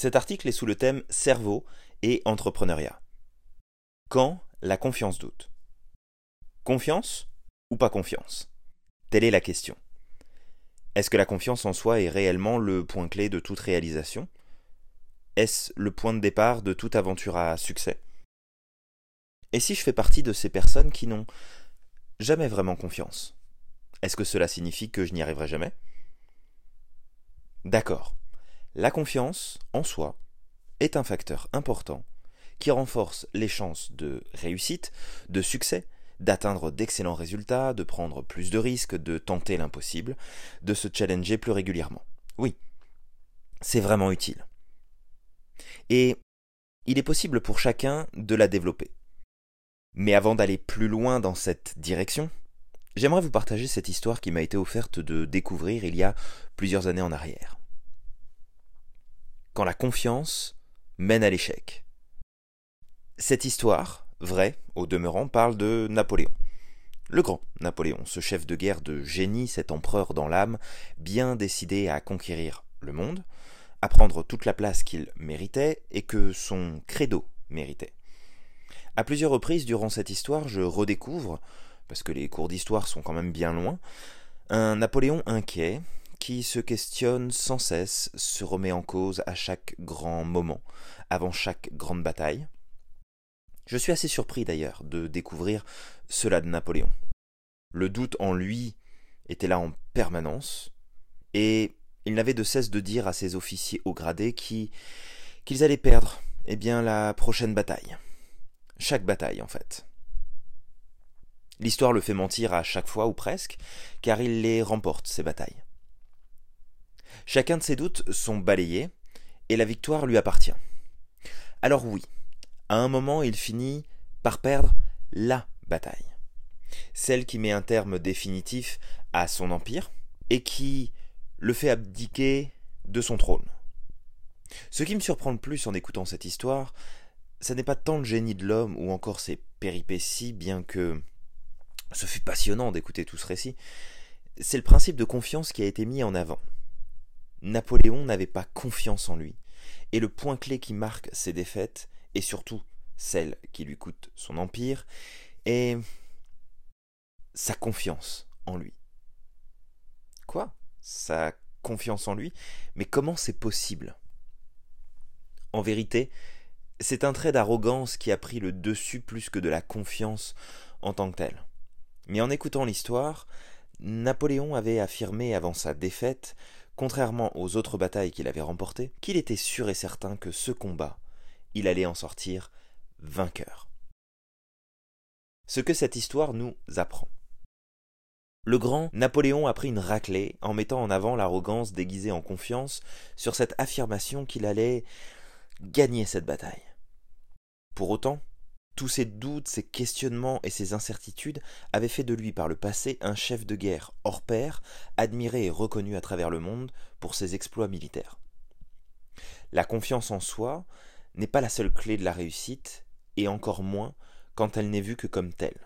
Cet article est sous le thème Cerveau et entrepreneuriat. Quand la confiance doute Confiance ou pas confiance? Telle est la question. Est-ce que la confiance en soi est réellement le point clé de toute réalisation? Est-ce le point de départ de toute aventure à succès? Et si je fais partie de ces personnes qui n'ont jamais vraiment confiance? Est-ce que cela signifie que je n'y arriverai jamais? D'accord. La confiance en soi est un facteur important qui renforce les chances de réussite, de succès, d'atteindre d'excellents résultats, de prendre plus de risques, de tenter l'impossible, de se challenger plus régulièrement. Oui, c'est vraiment utile. Et il est possible pour chacun de la développer. Mais avant d'aller plus loin dans cette direction, j'aimerais vous partager cette histoire qui m'a été offerte de découvrir il y a plusieurs années en arrière quand la confiance mène à l'échec. Cette histoire, vraie, au demeurant, parle de Napoléon. Le grand Napoléon, ce chef de guerre de génie, cet empereur dans l'âme, bien décidé à conquérir le monde, à prendre toute la place qu'il méritait et que son credo méritait. À plusieurs reprises durant cette histoire, je redécouvre, parce que les cours d'histoire sont quand même bien loin, un Napoléon inquiet, qui se questionne sans cesse, se remet en cause à chaque grand moment, avant chaque grande bataille. Je suis assez surpris d'ailleurs de découvrir cela de Napoléon. Le doute en lui était là en permanence, et il n'avait de cesse de dire à ses officiers haut gradés qui qu'ils allaient perdre eh bien la prochaine bataille. Chaque bataille en fait. L'histoire le fait mentir à chaque fois ou presque, car il les remporte, ces batailles. Chacun de ses doutes sont balayés, et la victoire lui appartient. Alors oui, à un moment il finit par perdre la bataille, celle qui met un terme définitif à son empire, et qui le fait abdiquer de son trône. Ce qui me surprend le plus en écoutant cette histoire, ce n'est pas tant le génie de l'homme ou encore ses péripéties, bien que ce fut passionnant d'écouter tout ce récit, c'est le principe de confiance qui a été mis en avant. Napoléon n'avait pas confiance en lui. Et le point clé qui marque ses défaites, et surtout celle qui lui coûte son empire, est sa confiance en lui. Quoi? Sa confiance en lui? Mais comment c'est possible? En vérité, c'est un trait d'arrogance qui a pris le dessus plus que de la confiance en tant que tel. Mais en écoutant l'histoire, Napoléon avait affirmé avant sa défaite contrairement aux autres batailles qu'il avait remportées, qu'il était sûr et certain que ce combat, il allait en sortir vainqueur. Ce que cette histoire nous apprend. Le grand Napoléon a pris une raclée en mettant en avant l'arrogance déguisée en confiance sur cette affirmation qu'il allait gagner cette bataille. Pour autant, tous ces doutes, ces questionnements et ces incertitudes avaient fait de lui par le passé un chef de guerre hors pair, admiré et reconnu à travers le monde pour ses exploits militaires. La confiance en soi n'est pas la seule clé de la réussite, et encore moins quand elle n'est vue que comme telle.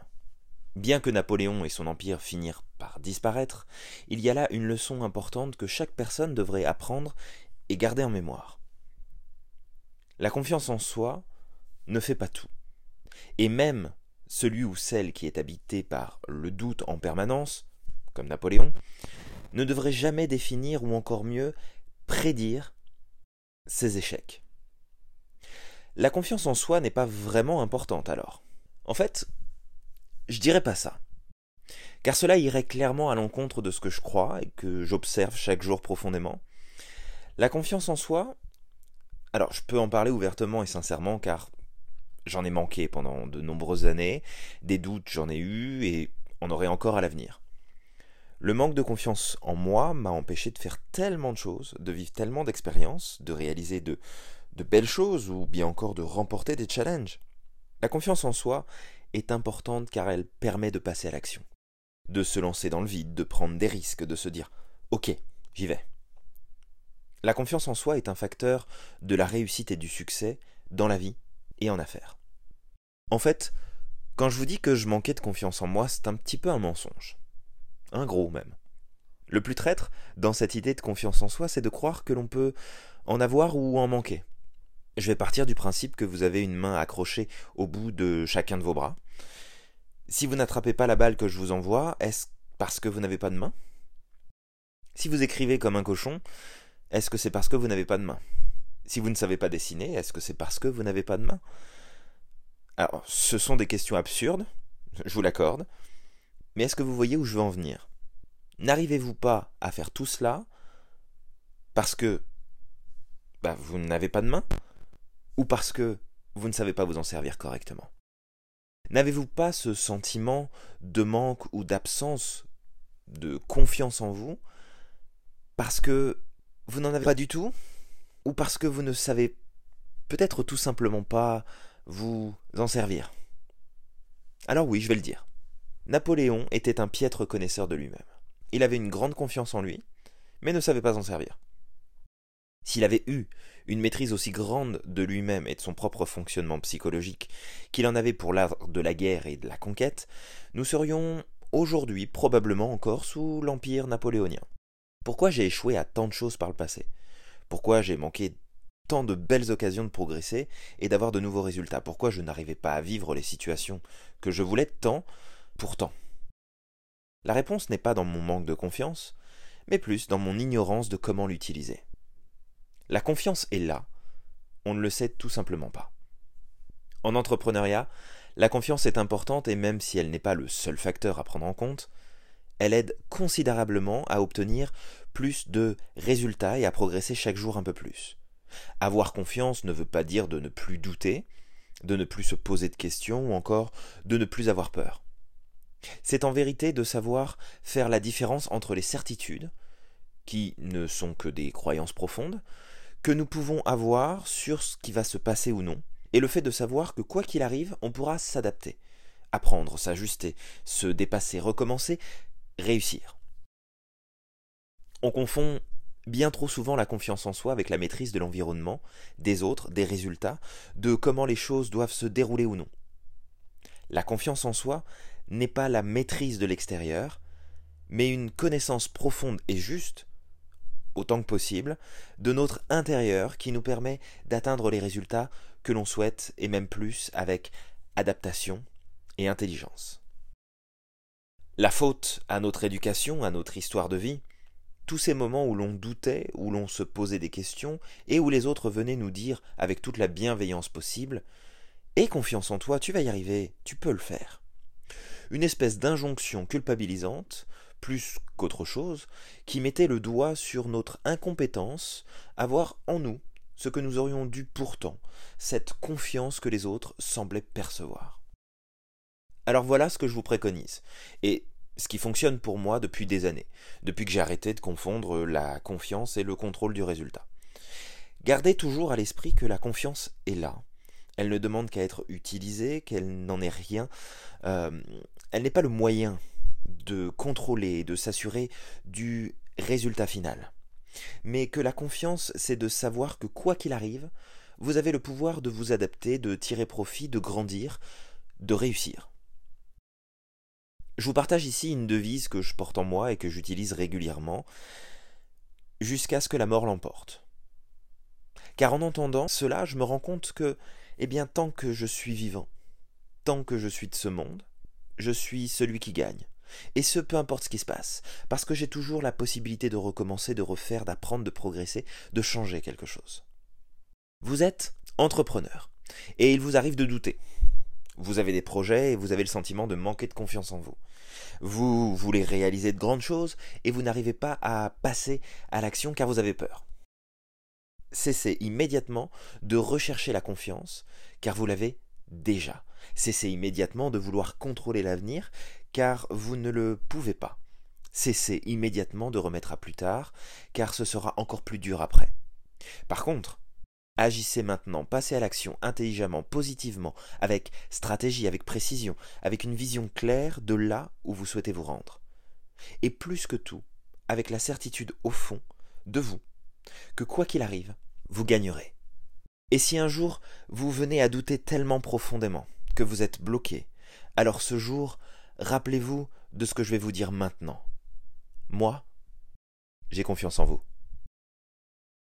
Bien que Napoléon et son empire finirent par disparaître, il y a là une leçon importante que chaque personne devrait apprendre et garder en mémoire. La confiance en soi ne fait pas tout. Et même celui ou celle qui est habité par le doute en permanence, comme Napoléon, ne devrait jamais définir ou encore mieux prédire ses échecs. La confiance en soi n'est pas vraiment importante alors. En fait, je dirais pas ça. Car cela irait clairement à l'encontre de ce que je crois et que j'observe chaque jour profondément. La confiance en soi, alors je peux en parler ouvertement et sincèrement car J'en ai manqué pendant de nombreuses années, des doutes j'en ai eu et en aurai encore à l'avenir. Le manque de confiance en moi m'a empêché de faire tellement de choses, de vivre tellement d'expériences, de réaliser de, de belles choses ou bien encore de remporter des challenges. La confiance en soi est importante car elle permet de passer à l'action, de se lancer dans le vide, de prendre des risques, de se dire Ok, j'y vais. La confiance en soi est un facteur de la réussite et du succès dans la vie en affaires. En fait, quand je vous dis que je manquais de confiance en moi, c'est un petit peu un mensonge. Un gros même. Le plus traître dans cette idée de confiance en soi, c'est de croire que l'on peut en avoir ou en manquer. Je vais partir du principe que vous avez une main accrochée au bout de chacun de vos bras. Si vous n'attrapez pas la balle que je vous envoie, est-ce parce que vous n'avez pas de main? Si vous écrivez comme un cochon, est-ce que c'est parce que vous n'avez pas de main? Si vous ne savez pas dessiner, est-ce que c'est parce que vous n'avez pas de main? Alors, ce sont des questions absurdes, je vous l'accorde, mais est-ce que vous voyez où je veux en venir? N'arrivez-vous pas à faire tout cela parce que bah, vous n'avez pas de main? Ou parce que vous ne savez pas vous en servir correctement? N'avez-vous pas ce sentiment de manque ou d'absence de confiance en vous parce que vous n'en avez pas du tout? Ou parce que vous ne savez peut-être tout simplement pas vous en servir Alors oui, je vais le dire. Napoléon était un piètre connaisseur de lui-même. Il avait une grande confiance en lui, mais ne savait pas en servir. S'il avait eu une maîtrise aussi grande de lui-même et de son propre fonctionnement psychologique qu'il en avait pour l'art de la guerre et de la conquête, nous serions aujourd'hui probablement encore sous l'empire napoléonien. Pourquoi j'ai échoué à tant de choses par le passé? Pourquoi j'ai manqué tant de belles occasions de progresser et d'avoir de nouveaux résultats Pourquoi je n'arrivais pas à vivre les situations que je voulais tant, pourtant La réponse n'est pas dans mon manque de confiance, mais plus dans mon ignorance de comment l'utiliser. La confiance est là, on ne le sait tout simplement pas. En entrepreneuriat, la confiance est importante et même si elle n'est pas le seul facteur à prendre en compte, elle aide considérablement à obtenir plus de résultats et à progresser chaque jour un peu plus. Avoir confiance ne veut pas dire de ne plus douter, de ne plus se poser de questions ou encore de ne plus avoir peur. C'est en vérité de savoir faire la différence entre les certitudes, qui ne sont que des croyances profondes, que nous pouvons avoir sur ce qui va se passer ou non, et le fait de savoir que quoi qu'il arrive, on pourra s'adapter, apprendre, s'ajuster, se dépasser, recommencer, réussir. On confond bien trop souvent la confiance en soi avec la maîtrise de l'environnement, des autres, des résultats, de comment les choses doivent se dérouler ou non. La confiance en soi n'est pas la maîtrise de l'extérieur, mais une connaissance profonde et juste autant que possible, de notre intérieur qui nous permet d'atteindre les résultats que l'on souhaite et même plus avec adaptation et intelligence. La faute à notre éducation, à notre histoire de vie, tous ces moments où l'on doutait, où l'on se posait des questions, et où les autres venaient nous dire avec toute la bienveillance possible Aie confiance en toi, tu vas y arriver, tu peux le faire. Une espèce d'injonction culpabilisante plus qu'autre chose, qui mettait le doigt sur notre incompétence à voir en nous ce que nous aurions dû pourtant, cette confiance que les autres semblaient percevoir. Alors voilà ce que je vous préconise, et ce qui fonctionne pour moi depuis des années, depuis que j'ai arrêté de confondre la confiance et le contrôle du résultat. Gardez toujours à l'esprit que la confiance est là. Elle ne demande qu'à être utilisée, qu'elle n'en est rien. Euh, elle n'est pas le moyen de contrôler et de s'assurer du résultat final. Mais que la confiance, c'est de savoir que quoi qu'il arrive, vous avez le pouvoir de vous adapter, de tirer profit, de grandir, de réussir. Je vous partage ici une devise que je porte en moi et que j'utilise régulièrement, jusqu'à ce que la mort l'emporte. Car en entendant cela, je me rends compte que, eh bien, tant que je suis vivant, tant que je suis de ce monde, je suis celui qui gagne. Et ce, peu importe ce qui se passe, parce que j'ai toujours la possibilité de recommencer, de refaire, d'apprendre, de progresser, de changer quelque chose. Vous êtes entrepreneur, et il vous arrive de douter. Vous avez des projets et vous avez le sentiment de manquer de confiance en vous. Vous voulez réaliser de grandes choses et vous n'arrivez pas à passer à l'action car vous avez peur. Cessez immédiatement de rechercher la confiance car vous l'avez déjà. Cessez immédiatement de vouloir contrôler l'avenir car vous ne le pouvez pas. Cessez immédiatement de remettre à plus tard, car ce sera encore plus dur après. Par contre, agissez maintenant, passez à l'action intelligemment, positivement, avec stratégie, avec précision, avec une vision claire de là où vous souhaitez vous rendre. Et plus que tout, avec la certitude au fond de vous, que quoi qu'il arrive, vous gagnerez. Et si un jour vous venez à douter tellement profondément que vous êtes bloqué, alors ce jour rappelez-vous de ce que je vais vous dire maintenant. Moi, J'ai confiance en vous.